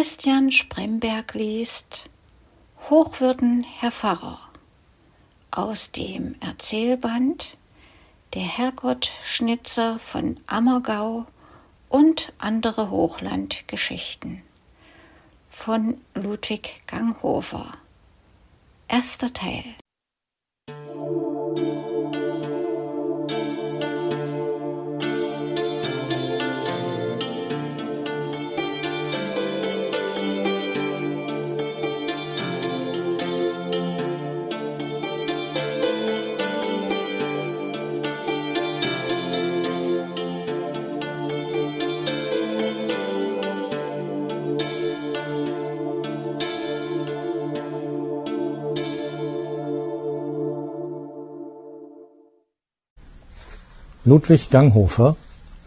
Christian Spremberg liest Hochwürden, Herr Pfarrer aus dem Erzählband Der Herrgott-Schnitzer von Ammergau und andere Hochlandgeschichten von Ludwig Ganghofer. Erster Teil. Ludwig Ganghofer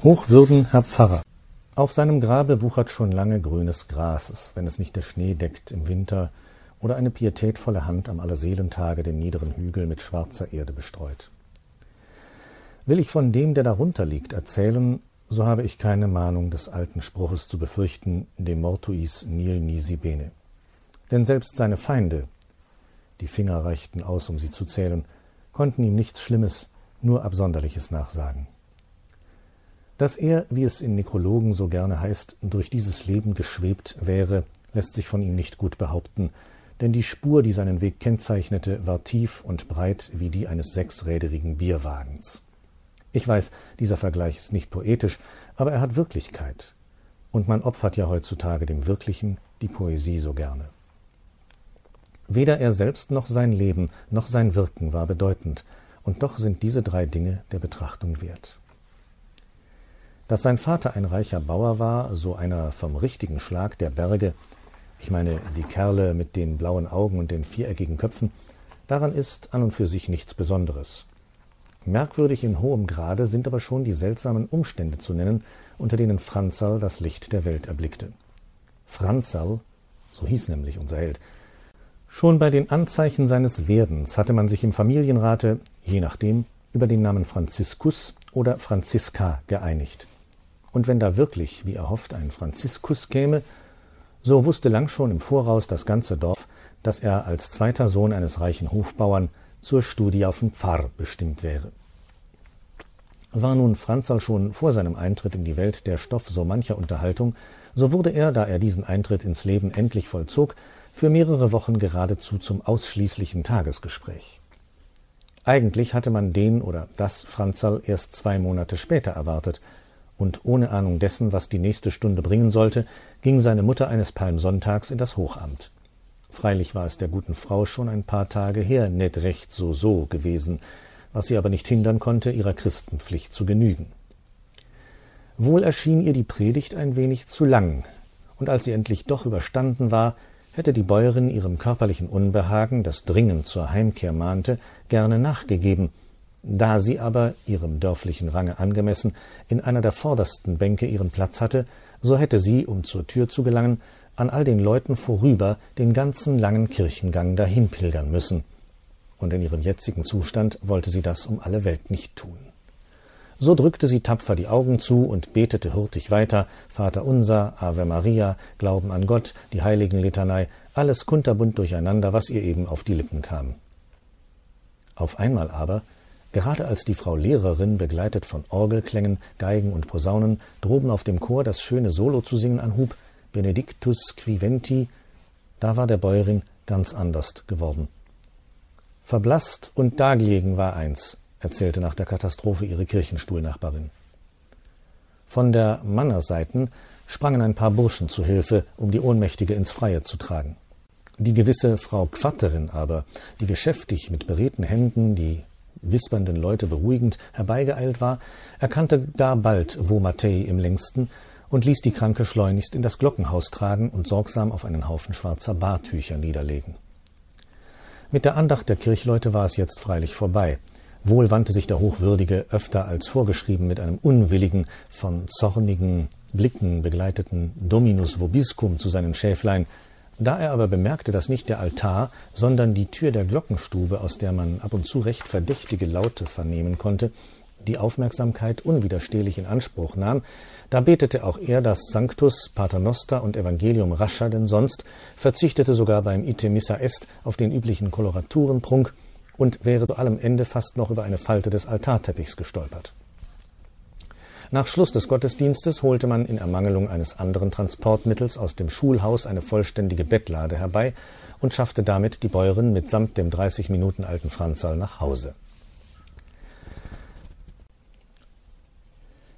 Hochwürden Herr Pfarrer Auf seinem Grabe wuchert schon lange grünes Gras, wenn es nicht der Schnee deckt im Winter oder eine pietätvolle Hand am Allerseelentage den niederen Hügel mit schwarzer Erde bestreut. Will ich von dem, der darunter liegt, erzählen, so habe ich keine Mahnung des alten Spruches zu befürchten, de mortuis nil nisi bene. Denn selbst seine Feinde, die Finger reichten aus, um sie zu zählen, konnten ihm nichts Schlimmes, nur Absonderliches nachsagen. Dass er, wie es in Nekrologen so gerne heißt, durch dieses Leben geschwebt wäre, lässt sich von ihm nicht gut behaupten, denn die Spur, die seinen Weg kennzeichnete, war tief und breit wie die eines sechsräderigen Bierwagens. Ich weiß, dieser Vergleich ist nicht poetisch, aber er hat Wirklichkeit, und man opfert ja heutzutage dem Wirklichen die Poesie so gerne. Weder er selbst noch sein Leben noch sein Wirken war bedeutend, und doch sind diese drei Dinge der Betrachtung wert. Dass sein Vater ein reicher Bauer war, so einer vom richtigen Schlag der Berge, ich meine die Kerle mit den blauen Augen und den viereckigen Köpfen, daran ist an und für sich nichts Besonderes. Merkwürdig in hohem Grade sind aber schon die seltsamen Umstände zu nennen, unter denen Franzal das Licht der Welt erblickte. Franzal, so hieß nämlich unser Held, Schon bei den Anzeichen seines Werdens hatte man sich im Familienrate, je nachdem, über den Namen Franziskus oder Franziska geeinigt. Und wenn da wirklich, wie er hofft, ein Franziskus käme, so wusste lang schon im Voraus das ganze Dorf, dass er als zweiter Sohn eines reichen Hofbauern zur Studie auf den Pfarr bestimmt wäre. War nun Franzl schon vor seinem Eintritt in die Welt der Stoff so mancher Unterhaltung, so wurde er, da er diesen Eintritt ins Leben endlich vollzog, für mehrere Wochen geradezu zum ausschließlichen Tagesgespräch. Eigentlich hatte man den oder das Franzl erst zwei Monate später erwartet, und ohne Ahnung dessen, was die nächste Stunde bringen sollte, ging seine Mutter eines Palmsonntags in das Hochamt. Freilich war es der guten Frau schon ein paar Tage her net recht so so gewesen, was sie aber nicht hindern konnte, ihrer Christenpflicht zu genügen. Wohl erschien ihr die Predigt ein wenig zu lang, und als sie endlich doch überstanden war, hätte die Bäuerin ihrem körperlichen Unbehagen, das dringend zur Heimkehr mahnte, gerne nachgegeben, da sie aber, ihrem dörflichen Range angemessen, in einer der vordersten Bänke ihren Platz hatte, so hätte sie, um zur Tür zu gelangen, an all den Leuten vorüber den ganzen langen Kirchengang dahin pilgern müssen, und in ihrem jetzigen Zustand wollte sie das um alle Welt nicht tun. So drückte sie tapfer die Augen zu und betete hurtig weiter Vater unser, Ave Maria, Glauben an Gott, die Heiligenlitanei, alles kunterbunt durcheinander, was ihr eben auf die Lippen kam. Auf einmal aber, gerade als die Frau Lehrerin, begleitet von Orgelklängen, Geigen und Posaunen, droben auf dem Chor das schöne Solo zu singen anhub, Benedictus quiventi, da war der Bäuerin ganz anders geworden. Verblasst und dagelegen war eins, erzählte nach der Katastrophe ihre Kirchenstuhlnachbarin. Von der Mannerseiten sprangen ein paar Burschen zu Hilfe, um die Ohnmächtige ins Freie zu tragen. Die gewisse Frau Quatterin aber, die geschäftig mit beredten Händen die wispernden Leute beruhigend herbeigeeilt war, erkannte gar bald wo Matthäi im längsten und ließ die Kranke schleunigst in das Glockenhaus tragen und sorgsam auf einen Haufen schwarzer Bartücher niederlegen. Mit der Andacht der Kirchleute war es jetzt freilich vorbei, Wohl wandte sich der Hochwürdige öfter als vorgeschrieben mit einem unwilligen, von zornigen Blicken begleiteten Dominus vobiscum zu seinen Schäflein. Da er aber bemerkte, dass nicht der Altar, sondern die Tür der Glockenstube, aus der man ab und zu recht verdächtige Laute vernehmen konnte, die Aufmerksamkeit unwiderstehlich in Anspruch nahm, da betete auch er das Sanctus, Paternoster und Evangelium rascher denn sonst, verzichtete sogar beim Ite Missa Est auf den üblichen Koloraturenprunk und wäre zu allem Ende fast noch über eine Falte des Altarteppichs gestolpert. Nach Schluss des Gottesdienstes holte man in Ermangelung eines anderen Transportmittels aus dem Schulhaus eine vollständige Bettlade herbei und schaffte damit die Bäuerin mitsamt dem 30 Minuten alten Franzal nach Hause.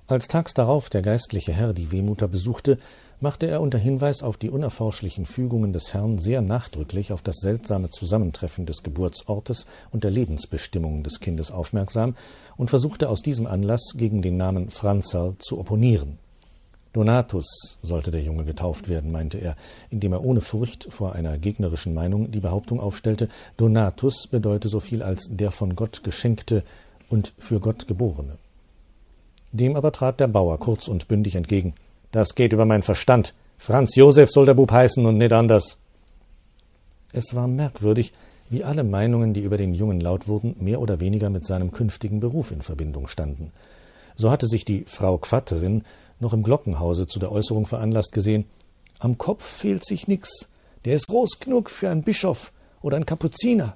Als tags darauf der geistliche Herr die Wehmutter besuchte, machte er unter Hinweis auf die unerforschlichen Fügungen des Herrn sehr nachdrücklich auf das seltsame Zusammentreffen des Geburtsortes und der Lebensbestimmung des Kindes aufmerksam und versuchte aus diesem Anlass gegen den Namen Franzal zu opponieren. Donatus sollte der Junge getauft werden, meinte er, indem er ohne Furcht vor einer gegnerischen Meinung die Behauptung aufstellte, Donatus bedeute so viel als der von Gott geschenkte und für Gott geborene. Dem aber trat der Bauer kurz und bündig entgegen. Das geht über meinen Verstand. Franz Josef soll der Bub heißen und nicht anders. Es war merkwürdig, wie alle Meinungen, die über den Jungen laut wurden, mehr oder weniger mit seinem künftigen Beruf in Verbindung standen. So hatte sich die Frau Quatterin noch im Glockenhause zu der Äußerung veranlasst gesehen, am Kopf fehlt sich nix, der ist groß genug für einen Bischof oder einen Kapuziner.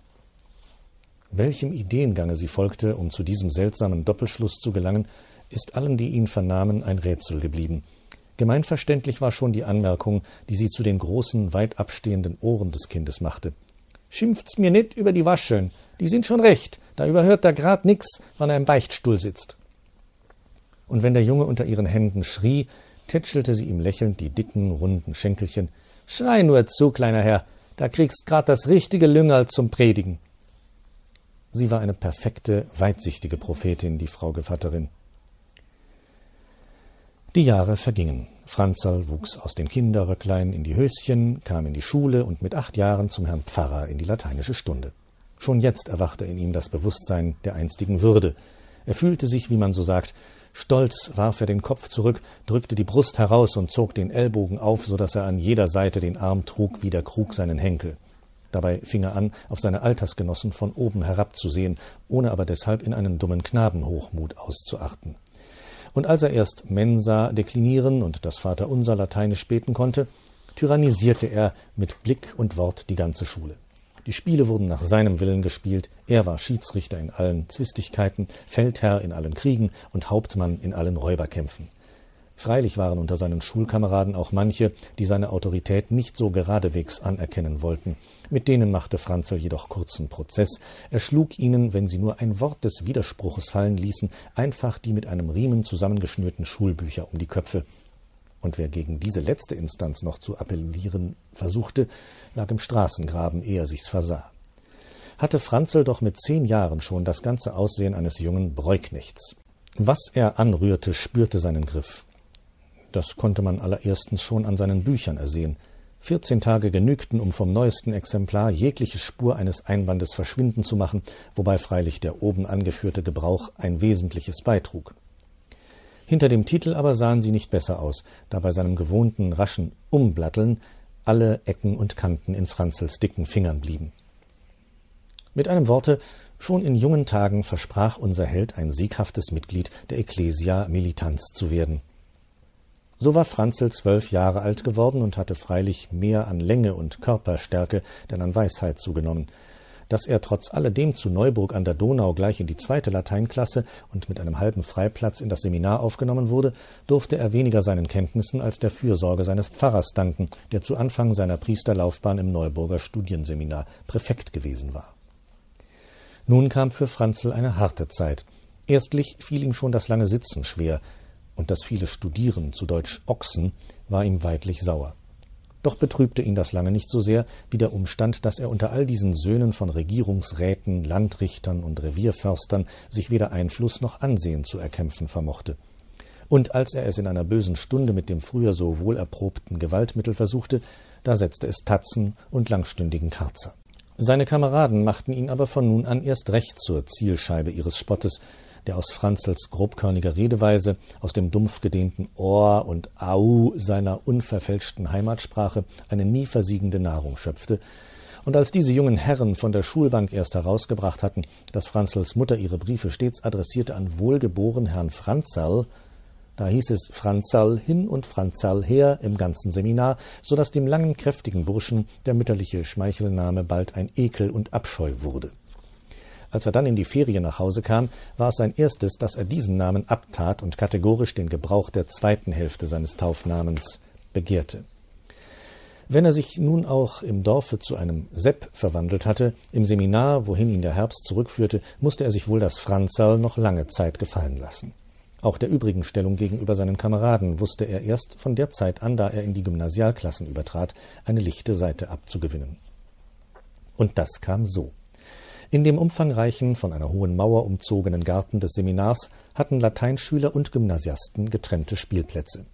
Welchem Ideengange sie folgte, um zu diesem seltsamen Doppelschluss zu gelangen, ist allen, die ihn vernahmen, ein Rätsel geblieben. Gemeinverständlich war schon die Anmerkung, die sie zu den großen, weit abstehenden Ohren des Kindes machte. Schimpft's mir nit über die Wascheln, die sind schon recht, da überhört er grad nix, wann er im Beichtstuhl sitzt. Und wenn der Junge unter ihren Händen schrie, tätschelte sie ihm lächelnd die dicken, runden Schenkelchen. Schrei nur zu, kleiner Herr, da kriegst grad das richtige Lüngerl zum Predigen. Sie war eine perfekte, weitsichtige Prophetin, die Frau Gevatterin. Die Jahre vergingen. Franzl wuchs aus den Kinderröcklein in die Höschen, kam in die Schule und mit acht Jahren zum Herrn Pfarrer in die lateinische Stunde. Schon jetzt erwachte in ihm das Bewusstsein der einstigen Würde. Er fühlte sich, wie man so sagt, stolz warf er den Kopf zurück, drückte die Brust heraus und zog den Ellbogen auf, so dass er an jeder Seite den Arm trug wie der Krug seinen Henkel. Dabei fing er an, auf seine Altersgenossen von oben herabzusehen, ohne aber deshalb in einen dummen Knabenhochmut auszuachten. Und als er erst Mensa deklinieren und das Vaterunser lateinisch beten konnte, tyrannisierte er mit Blick und Wort die ganze Schule. Die Spiele wurden nach seinem Willen gespielt, er war Schiedsrichter in allen Zwistigkeiten, Feldherr in allen Kriegen und Hauptmann in allen Räuberkämpfen. Freilich waren unter seinen Schulkameraden auch manche, die seine Autorität nicht so geradewegs anerkennen wollten, mit denen machte Franzl jedoch kurzen Prozess. Er schlug ihnen, wenn sie nur ein Wort des Widerspruches fallen ließen, einfach die mit einem Riemen zusammengeschnürten Schulbücher um die Köpfe. Und wer gegen diese letzte Instanz noch zu appellieren versuchte, lag im Straßengraben, ehe er sich's versah. Hatte Franzl doch mit zehn Jahren schon das ganze Aussehen eines jungen Breuknechts. Was er anrührte, spürte seinen Griff. Das konnte man allererstens schon an seinen Büchern ersehen. Vierzehn Tage genügten, um vom neuesten Exemplar jegliche Spur eines Einbandes verschwinden zu machen, wobei freilich der oben angeführte Gebrauch ein wesentliches beitrug. Hinter dem Titel aber sahen sie nicht besser aus, da bei seinem gewohnten raschen Umblatteln alle Ecken und Kanten in Franzels dicken Fingern blieben. Mit einem Worte, schon in jungen Tagen versprach unser Held ein sieghaftes Mitglied der Ecclesia Militanz zu werden. So war Franzl zwölf Jahre alt geworden und hatte freilich mehr an Länge und Körperstärke denn an Weisheit zugenommen. Dass er trotz alledem zu Neuburg an der Donau gleich in die zweite Lateinklasse und mit einem halben Freiplatz in das Seminar aufgenommen wurde, durfte er weniger seinen Kenntnissen als der Fürsorge seines Pfarrers danken, der zu Anfang seiner Priesterlaufbahn im Neuburger Studienseminar Präfekt gewesen war. Nun kam für Franzl eine harte Zeit. Erstlich fiel ihm schon das lange Sitzen schwer, und das viele Studieren, zu Deutsch Ochsen, war ihm weidlich sauer. Doch betrübte ihn das lange nicht so sehr wie der Umstand, dass er unter all diesen Söhnen von Regierungsräten, Landrichtern und Revierförstern sich weder Einfluss noch Ansehen zu erkämpfen vermochte. Und als er es in einer bösen Stunde mit dem früher so wohlerprobten Gewaltmittel versuchte, da setzte es Tatzen und langstündigen Karzer. Seine Kameraden machten ihn aber von nun an erst recht zur Zielscheibe ihres Spottes, der aus Franzels grobkörniger Redeweise, aus dem dumpf gedehnten Ohr und Au seiner unverfälschten Heimatsprache eine nie versiegende Nahrung schöpfte Und als diese jungen Herren von der Schulbank erst herausgebracht hatten, dass Franzls Mutter ihre Briefe stets adressierte an wohlgeboren Herrn Franzl, da hieß es Franzl hin und Franzl her im ganzen Seminar, so dass dem langen, kräftigen Burschen der mütterliche Schmeichelname bald ein Ekel und Abscheu wurde. Als er dann in die Ferien nach Hause kam, war es sein erstes, dass er diesen Namen abtat und kategorisch den Gebrauch der zweiten Hälfte seines Taufnamens begehrte. Wenn er sich nun auch im Dorfe zu einem Sepp verwandelt hatte, im Seminar, wohin ihn der Herbst zurückführte, musste er sich wohl das Franzerl noch lange Zeit gefallen lassen. Auch der übrigen Stellung gegenüber seinen Kameraden wusste er erst von der Zeit an, da er in die Gymnasialklassen übertrat, eine lichte Seite abzugewinnen. Und das kam so. In dem umfangreichen, von einer hohen Mauer umzogenen Garten des Seminars hatten Lateinschüler und Gymnasiasten getrennte Spielplätze.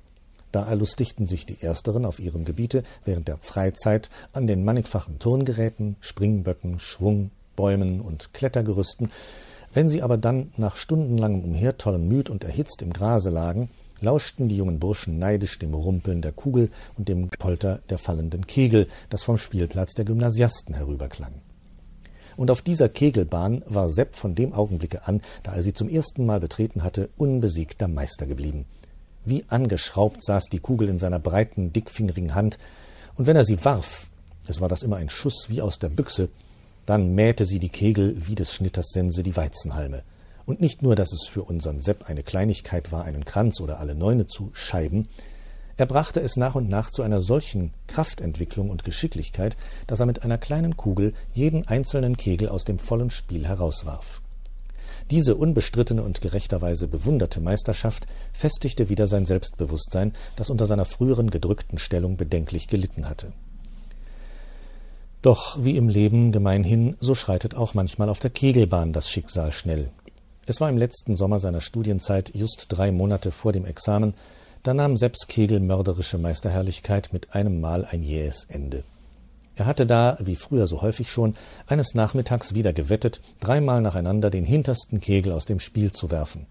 Da erlustigten sich die Ersteren auf ihrem Gebiete während der Freizeit an den mannigfachen Turngeräten, Springböcken, Schwung, Bäumen und Klettergerüsten. Wenn sie aber dann nach stundenlangem Umhertollen müd und erhitzt im Grase lagen, lauschten die jungen Burschen neidisch dem Rumpeln der Kugel und dem Polter der fallenden Kegel, das vom Spielplatz der Gymnasiasten herüberklang. Und auf dieser Kegelbahn war Sepp von dem Augenblicke an, da er sie zum ersten Mal betreten hatte, unbesiegter Meister geblieben. Wie angeschraubt saß die Kugel in seiner breiten, dickfingerigen Hand, und wenn er sie warf, es war das immer ein Schuss wie aus der Büchse, dann mähte sie die Kegel wie des Schnitters Sense die Weizenhalme. Und nicht nur, dass es für unseren Sepp eine Kleinigkeit war, einen Kranz oder alle Neune zu scheiben, er brachte es nach und nach zu einer solchen Kraftentwicklung und Geschicklichkeit, dass er mit einer kleinen Kugel jeden einzelnen Kegel aus dem vollen Spiel herauswarf. Diese unbestrittene und gerechterweise bewunderte Meisterschaft festigte wieder sein Selbstbewusstsein, das unter seiner früheren gedrückten Stellung bedenklich gelitten hatte. Doch wie im Leben gemeinhin, so schreitet auch manchmal auf der Kegelbahn das Schicksal schnell. Es war im letzten Sommer seiner Studienzeit, just drei Monate vor dem Examen, da nahm Sepps Kegel mörderische Meisterherrlichkeit mit einem Mal ein jähes Ende. Er hatte da, wie früher so häufig schon, eines Nachmittags wieder gewettet, dreimal nacheinander den hintersten Kegel aus dem Spiel zu werfen.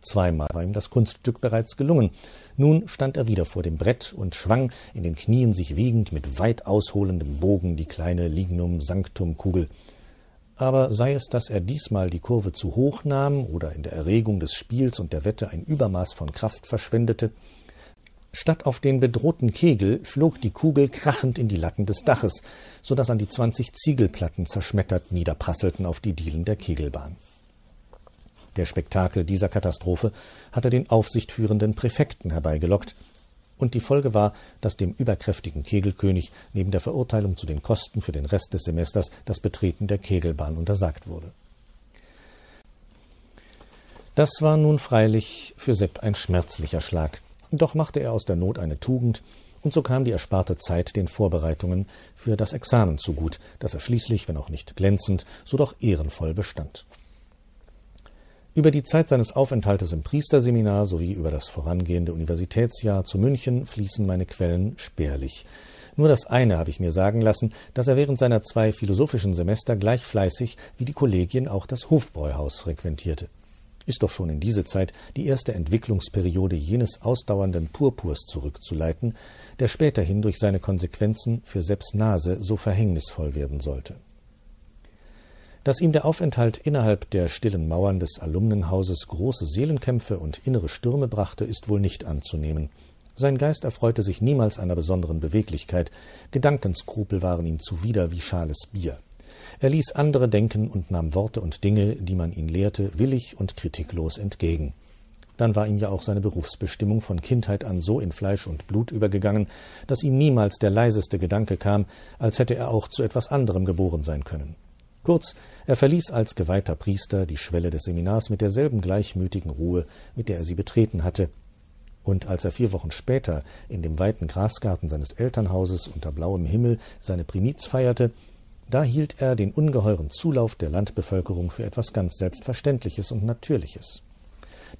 Zweimal war ihm das Kunststück bereits gelungen. Nun stand er wieder vor dem Brett und schwang, in den Knien sich wiegend, mit weit ausholendem Bogen die kleine Lignum Sanctum Kugel. Aber sei es, dass er diesmal die Kurve zu hoch nahm oder in der Erregung des Spiels und der Wette ein Übermaß von Kraft verschwendete, Statt auf den bedrohten Kegel flog die Kugel krachend in die Latten des Daches, so dass an die zwanzig Ziegelplatten zerschmettert niederprasselten auf die Dielen der Kegelbahn. Der Spektakel dieser Katastrophe hatte den aufsichtführenden Präfekten herbeigelockt, und die Folge war, dass dem überkräftigen Kegelkönig neben der Verurteilung zu den Kosten für den Rest des Semesters das Betreten der Kegelbahn untersagt wurde. Das war nun freilich für Sepp ein schmerzlicher Schlag. Doch machte er aus der Not eine Tugend, und so kam die ersparte Zeit den Vorbereitungen für das Examen zugut, das er schließlich, wenn auch nicht glänzend, so doch ehrenvoll bestand. Über die Zeit seines Aufenthaltes im Priesterseminar sowie über das vorangehende Universitätsjahr zu München fließen meine Quellen spärlich. Nur das eine habe ich mir sagen lassen, dass er während seiner zwei philosophischen Semester gleich fleißig wie die Kollegien auch das Hofbräuhaus frequentierte ist doch schon in diese Zeit die erste Entwicklungsperiode jenes ausdauernden Purpurs zurückzuleiten, der späterhin durch seine Konsequenzen für Sepps Nase so verhängnisvoll werden sollte. Dass ihm der Aufenthalt innerhalb der stillen Mauern des Alumnenhauses große Seelenkämpfe und innere Stürme brachte, ist wohl nicht anzunehmen. Sein Geist erfreute sich niemals einer besonderen Beweglichkeit, Gedankenskrupel waren ihm zuwider wie schales Bier. Er ließ andere denken und nahm Worte und Dinge, die man ihn lehrte, willig und kritiklos entgegen. Dann war ihm ja auch seine Berufsbestimmung von Kindheit an so in Fleisch und Blut übergegangen, dass ihm niemals der leiseste Gedanke kam, als hätte er auch zu etwas anderem geboren sein können. Kurz, er verließ als geweihter Priester die Schwelle des Seminars mit derselben gleichmütigen Ruhe, mit der er sie betreten hatte, und als er vier Wochen später in dem weiten Grasgarten seines Elternhauses unter blauem Himmel seine Primiz feierte, da hielt er den ungeheuren Zulauf der Landbevölkerung für etwas ganz Selbstverständliches und Natürliches.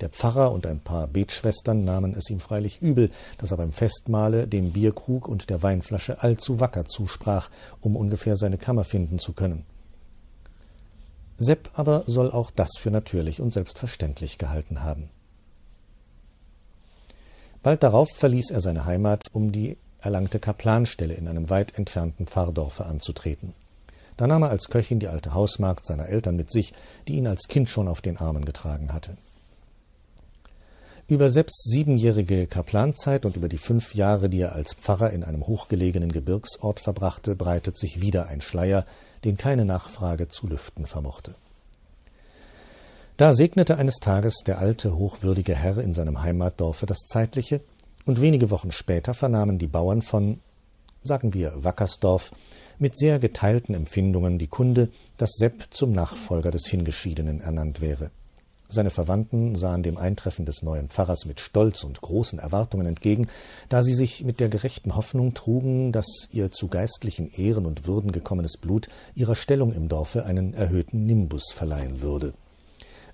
Der Pfarrer und ein paar Betschwestern nahmen es ihm freilich übel, dass er beim Festmahle dem Bierkrug und der Weinflasche allzu wacker zusprach, um ungefähr seine Kammer finden zu können. Sepp aber soll auch das für natürlich und selbstverständlich gehalten haben. Bald darauf verließ er seine Heimat, um die erlangte Kaplanstelle in einem weit entfernten Pfarrdorfe anzutreten. Da nahm er als Köchin die alte Hausmagd seiner Eltern mit sich, die ihn als Kind schon auf den Armen getragen hatte. Über Sepps siebenjährige Kaplanzeit und über die fünf Jahre, die er als Pfarrer in einem hochgelegenen Gebirgsort verbrachte, breitet sich wieder ein Schleier, den keine Nachfrage zu lüften vermochte. Da segnete eines Tages der alte, hochwürdige Herr in seinem Heimatdorfe das Zeitliche, und wenige Wochen später vernahmen die Bauern von, sagen wir, Wackersdorf, mit sehr geteilten Empfindungen die Kunde, dass Sepp zum Nachfolger des Hingeschiedenen ernannt wäre. Seine Verwandten sahen dem Eintreffen des neuen Pfarrers mit Stolz und großen Erwartungen entgegen, da sie sich mit der gerechten Hoffnung trugen, dass ihr zu geistlichen Ehren und Würden gekommenes Blut ihrer Stellung im Dorfe einen erhöhten Nimbus verleihen würde.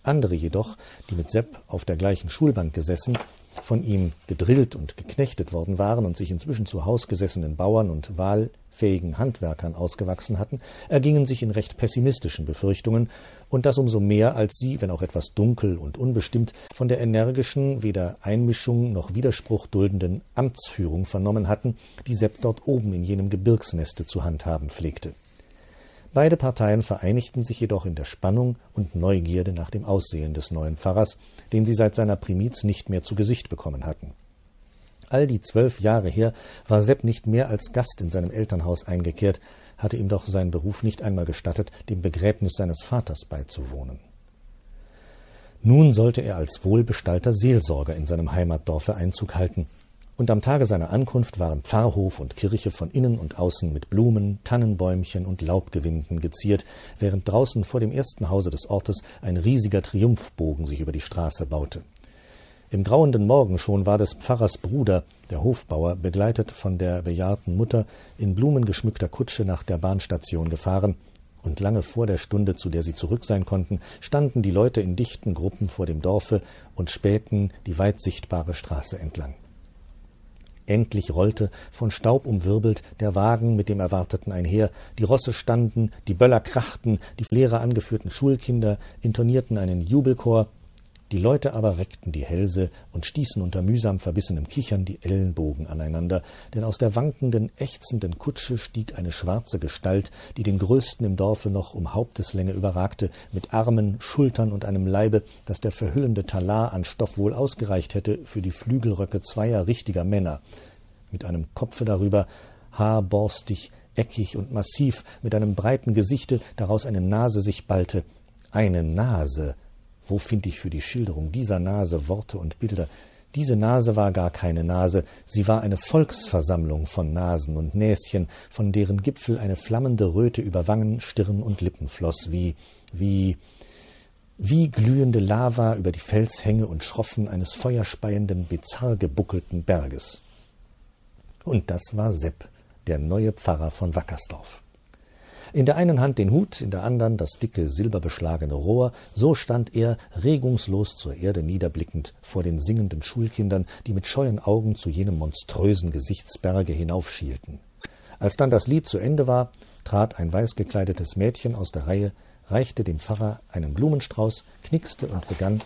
Andere jedoch, die mit Sepp auf der gleichen Schulbank gesessen, von ihm gedrillt und geknechtet worden waren und sich inzwischen zu hausgesessenen Bauern und Wahl fähigen Handwerkern ausgewachsen hatten, ergingen sich in recht pessimistischen Befürchtungen, und das umso mehr, als sie, wenn auch etwas dunkel und unbestimmt, von der energischen, weder Einmischung noch Widerspruch duldenden Amtsführung vernommen hatten, die Sepp dort oben in jenem Gebirgsneste zu handhaben pflegte. Beide Parteien vereinigten sich jedoch in der Spannung und Neugierde nach dem Aussehen des neuen Pfarrers, den sie seit seiner Primiz nicht mehr zu Gesicht bekommen hatten. All die zwölf Jahre her war Sepp nicht mehr als Gast in seinem Elternhaus eingekehrt, hatte ihm doch sein Beruf nicht einmal gestattet, dem Begräbnis seines Vaters beizuwohnen. Nun sollte er als wohlbestallter Seelsorger in seinem Heimatdorfe Einzug halten, und am Tage seiner Ankunft waren Pfarrhof und Kirche von innen und außen mit Blumen, Tannenbäumchen und Laubgewinden geziert, während draußen vor dem ersten Hause des Ortes ein riesiger Triumphbogen sich über die Straße baute. Im grauenden Morgen schon war des Pfarrers Bruder, der Hofbauer, begleitet von der bejahrten Mutter in blumengeschmückter Kutsche nach der Bahnstation gefahren, und lange vor der Stunde, zu der sie zurück sein konnten, standen die Leute in dichten Gruppen vor dem Dorfe und spähten die weit sichtbare Straße entlang. Endlich rollte, von Staub umwirbelt, der Wagen mit dem Erwarteten einher, die Rosse standen, die Böller krachten, die Lehrer angeführten Schulkinder intonierten einen Jubelchor, die Leute aber reckten die Hälse und stießen unter mühsam verbissenem Kichern die Ellenbogen aneinander, denn aus der wankenden, ächzenden Kutsche stieg eine schwarze Gestalt, die den größten im Dorfe noch um Haupteslänge überragte, mit Armen, Schultern und einem Leibe, dass der verhüllende Talar an Stoff wohl ausgereicht hätte für die Flügelröcke zweier richtiger Männer, mit einem Kopfe darüber, haarborstig, eckig und massiv, mit einem breiten Gesichte, daraus eine Nase sich ballte. Eine Nase, wo finde ich für die Schilderung dieser Nase Worte und Bilder? Diese Nase war gar keine Nase, sie war eine Volksversammlung von Nasen und Näschen, von deren Gipfel eine flammende Röte über Wangen, Stirn und Lippen floß, wie, wie, wie glühende Lava über die Felshänge und Schroffen eines feuerspeienden, bizarr gebuckelten Berges. Und das war Sepp, der neue Pfarrer von Wackersdorf. In der einen Hand den Hut, in der anderen das dicke, silberbeschlagene Rohr, so stand er, regungslos zur Erde niederblickend, vor den singenden Schulkindern, die mit scheuen Augen zu jenem monströsen Gesichtsberge hinaufschielten. Als dann das Lied zu Ende war, trat ein weiß gekleidetes Mädchen aus der Reihe, reichte dem Pfarrer einen Blumenstrauß, knickste und begann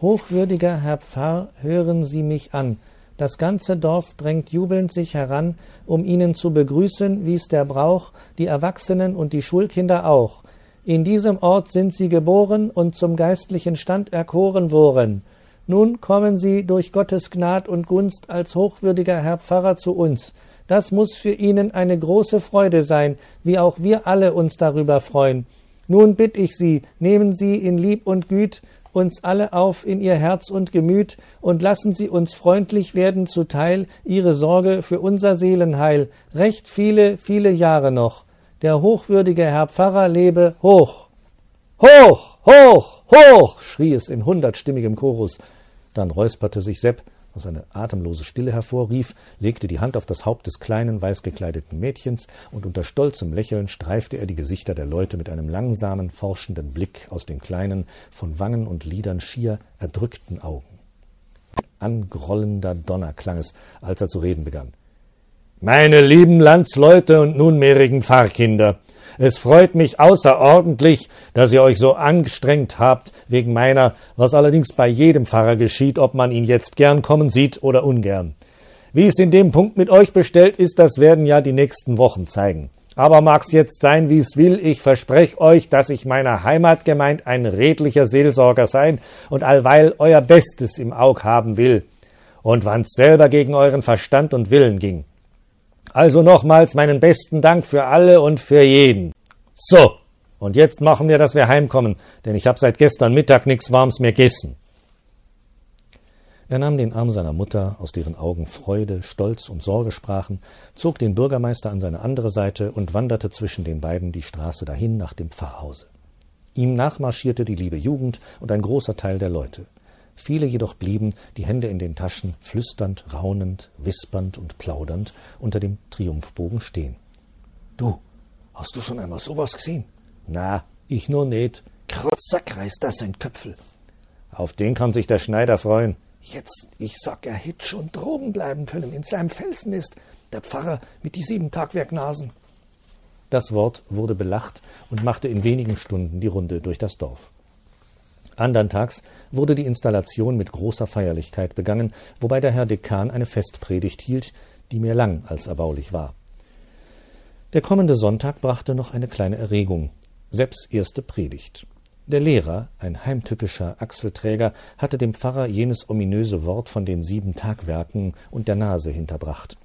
Hochwürdiger Herr Pfarr, hören Sie mich an, das ganze Dorf drängt jubelnd sich heran, um ihnen zu begrüßen, wie es der Brauch, die Erwachsenen und die Schulkinder auch. In diesem Ort sind sie geboren und zum geistlichen Stand erkoren worden. Nun kommen sie durch Gottes Gnad und Gunst als hochwürdiger Herr Pfarrer zu uns. Das muss für ihnen eine große Freude sein, wie auch wir alle uns darüber freuen. Nun bitt ich Sie, nehmen Sie in Lieb und Güt uns alle auf in ihr Herz und Gemüt und lassen Sie uns freundlich werden zuteil Ihre Sorge für unser Seelenheil, recht viele, viele Jahre noch. Der hochwürdige Herr Pfarrer lebe hoch. Hoch, hoch, hoch, schrie es in hundertstimmigem Chorus. Dann räusperte sich Sepp was eine atemlose Stille hervorrief, legte die Hand auf das Haupt des kleinen, weißgekleideten Mädchens, und unter stolzem Lächeln streifte er die Gesichter der Leute mit einem langsamen, forschenden Blick aus den kleinen, von Wangen und Lidern schier erdrückten Augen. Angrollender Donner klang es, als er zu reden begann. Meine lieben Landsleute und nunmehrigen Pfarrkinder, es freut mich außerordentlich, dass ihr euch so angestrengt habt wegen meiner, was allerdings bei jedem Pfarrer geschieht, ob man ihn jetzt gern kommen sieht oder ungern. Wie es in dem Punkt mit euch bestellt ist, das werden ja die nächsten Wochen zeigen. Aber mag's jetzt sein, wie's will, ich versprech euch, dass ich meiner Heimat gemeint ein redlicher Seelsorger sein und allweil euer Bestes im Aug haben will. Und wann's selber gegen euren Verstand und Willen ging. Also nochmals meinen besten Dank für alle und für jeden. So, und jetzt machen wir, dass wir heimkommen, denn ich hab seit gestern Mittag nix Warms mehr gegessen. Er nahm den Arm seiner Mutter, aus deren Augen Freude, Stolz und Sorge sprachen, zog den Bürgermeister an seine andere Seite und wanderte zwischen den beiden die Straße dahin nach dem Pfarrhause. Ihm nachmarschierte die liebe Jugend und ein großer Teil der Leute. Viele jedoch blieben, die Hände in den Taschen, flüsternd, raunend, wispernd und plaudernd, unter dem Triumphbogen stehen. Du, hast du schon einmal sowas gesehen? Na, ich nur nicht. Reißt das ein Köpfel. Auf den kann sich der Schneider freuen. Jetzt, ich sag, er hätt schon droben bleiben können, in seinem Felsennest, der Pfarrer mit die sieben Tagwerknasen. Das Wort wurde belacht und machte in wenigen Stunden die Runde durch das Dorf. Andern Tags wurde die Installation mit großer Feierlichkeit begangen, wobei der Herr Dekan eine Festpredigt hielt, die mehr lang als erbaulich war. Der kommende Sonntag brachte noch eine kleine Erregung. Sepps erste Predigt. Der Lehrer, ein heimtückischer Achselträger, hatte dem Pfarrer jenes ominöse Wort von den sieben Tagwerken und der Nase hinterbracht.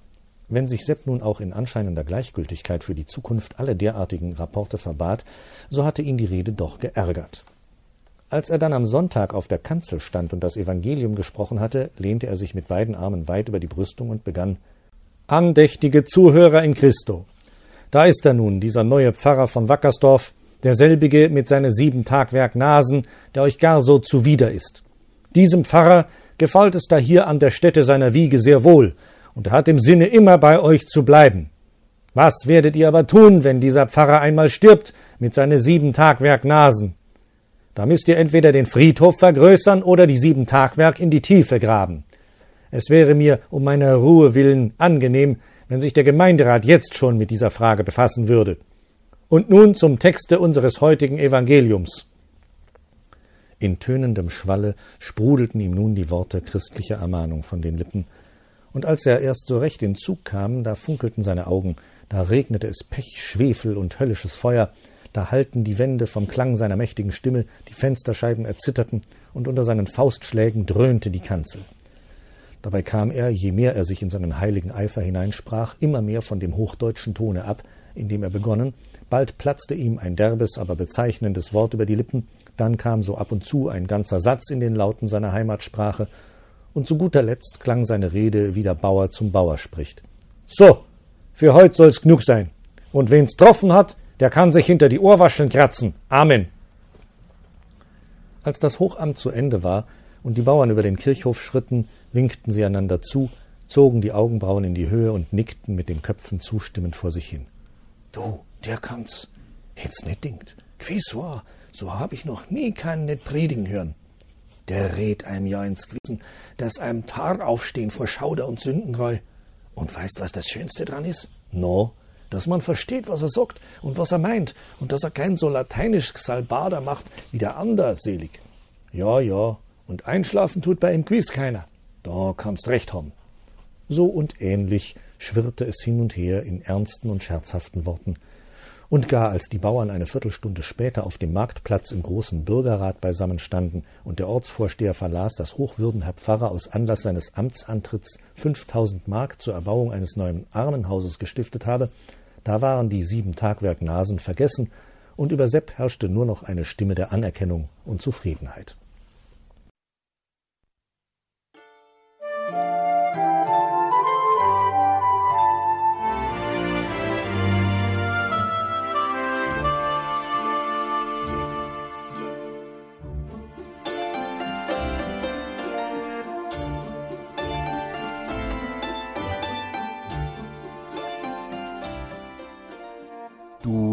Wenn sich Sepp nun auch in anscheinender Gleichgültigkeit für die Zukunft alle derartigen Rapporte verbat, so hatte ihn die Rede doch geärgert. Als er dann am Sonntag auf der Kanzel stand und das Evangelium gesprochen hatte, lehnte er sich mit beiden Armen weit über die Brüstung und begann Andächtige Zuhörer in Christo. Da ist er nun, dieser neue Pfarrer von Wackersdorf, derselbige mit seine sieben Tagwerk Nasen, der euch gar so zuwider ist. Diesem Pfarrer gefällt es da hier an der Stätte seiner Wiege sehr wohl, und er hat im Sinne, immer bei euch zu bleiben. Was werdet ihr aber tun, wenn dieser Pfarrer einmal stirbt mit seine sieben Tagwerk Nasen? Da müsst ihr entweder den Friedhof vergrößern oder die sieben Tagwerk in die Tiefe graben. Es wäre mir um meiner Ruhe willen angenehm, wenn sich der Gemeinderat jetzt schon mit dieser Frage befassen würde. Und nun zum Texte unseres heutigen Evangeliums. In tönendem Schwalle sprudelten ihm nun die Worte christlicher Ermahnung von den Lippen, und als er erst so recht in Zug kam, da funkelten seine Augen, da regnete es Pech, Schwefel und höllisches Feuer, da hallten die Wände vom Klang seiner mächtigen Stimme, die Fensterscheiben erzitterten, und unter seinen Faustschlägen dröhnte die Kanzel. Dabei kam er, je mehr er sich in seinen heiligen Eifer hineinsprach, immer mehr von dem hochdeutschen Tone ab, in dem er begonnen, Bald platzte ihm ein derbes, aber bezeichnendes Wort über die Lippen, dann kam so ab und zu ein ganzer Satz in den Lauten seiner Heimatsprache, und zu guter Letzt klang seine Rede, wie der Bauer zum Bauer spricht. So, für heut soll's genug sein. Und wen's troffen hat, der kann sich hinter die Ohrwascheln kratzen. Amen. Als das Hochamt zu Ende war und die Bauern über den Kirchhof schritten, winkten sie einander zu, zogen die Augenbrauen in die Höhe und nickten mit den Köpfen zustimmend vor sich hin. Du, der kann's. Hätt's nicht dingt. Quies war, so hab ich noch nie keinen net predigen hören. Der rät einem ja ins Gewissen, dass einem Tar aufstehen vor Schauder und Sündenreu. Und weißt, was das Schönste dran ist? No, dass man versteht, was er sagt und was er meint, und dass er kein so lateinisch Salbader macht wie der ander selig. Ja, ja, und einschlafen tut bei ihm Quiz keiner. Da kannst recht haben. So und ähnlich schwirrte es hin und her in ernsten und scherzhaften Worten, und gar als die Bauern eine Viertelstunde später auf dem Marktplatz im großen Bürgerrat beisammenstanden und der Ortsvorsteher verlas, dass Hochwürden Herr Pfarrer aus Anlass seines Amtsantritts fünftausend Mark zur Erbauung eines neuen Armenhauses gestiftet habe, da waren die sieben Tagwerk Nasen vergessen, und über Sepp herrschte nur noch eine Stimme der Anerkennung und Zufriedenheit.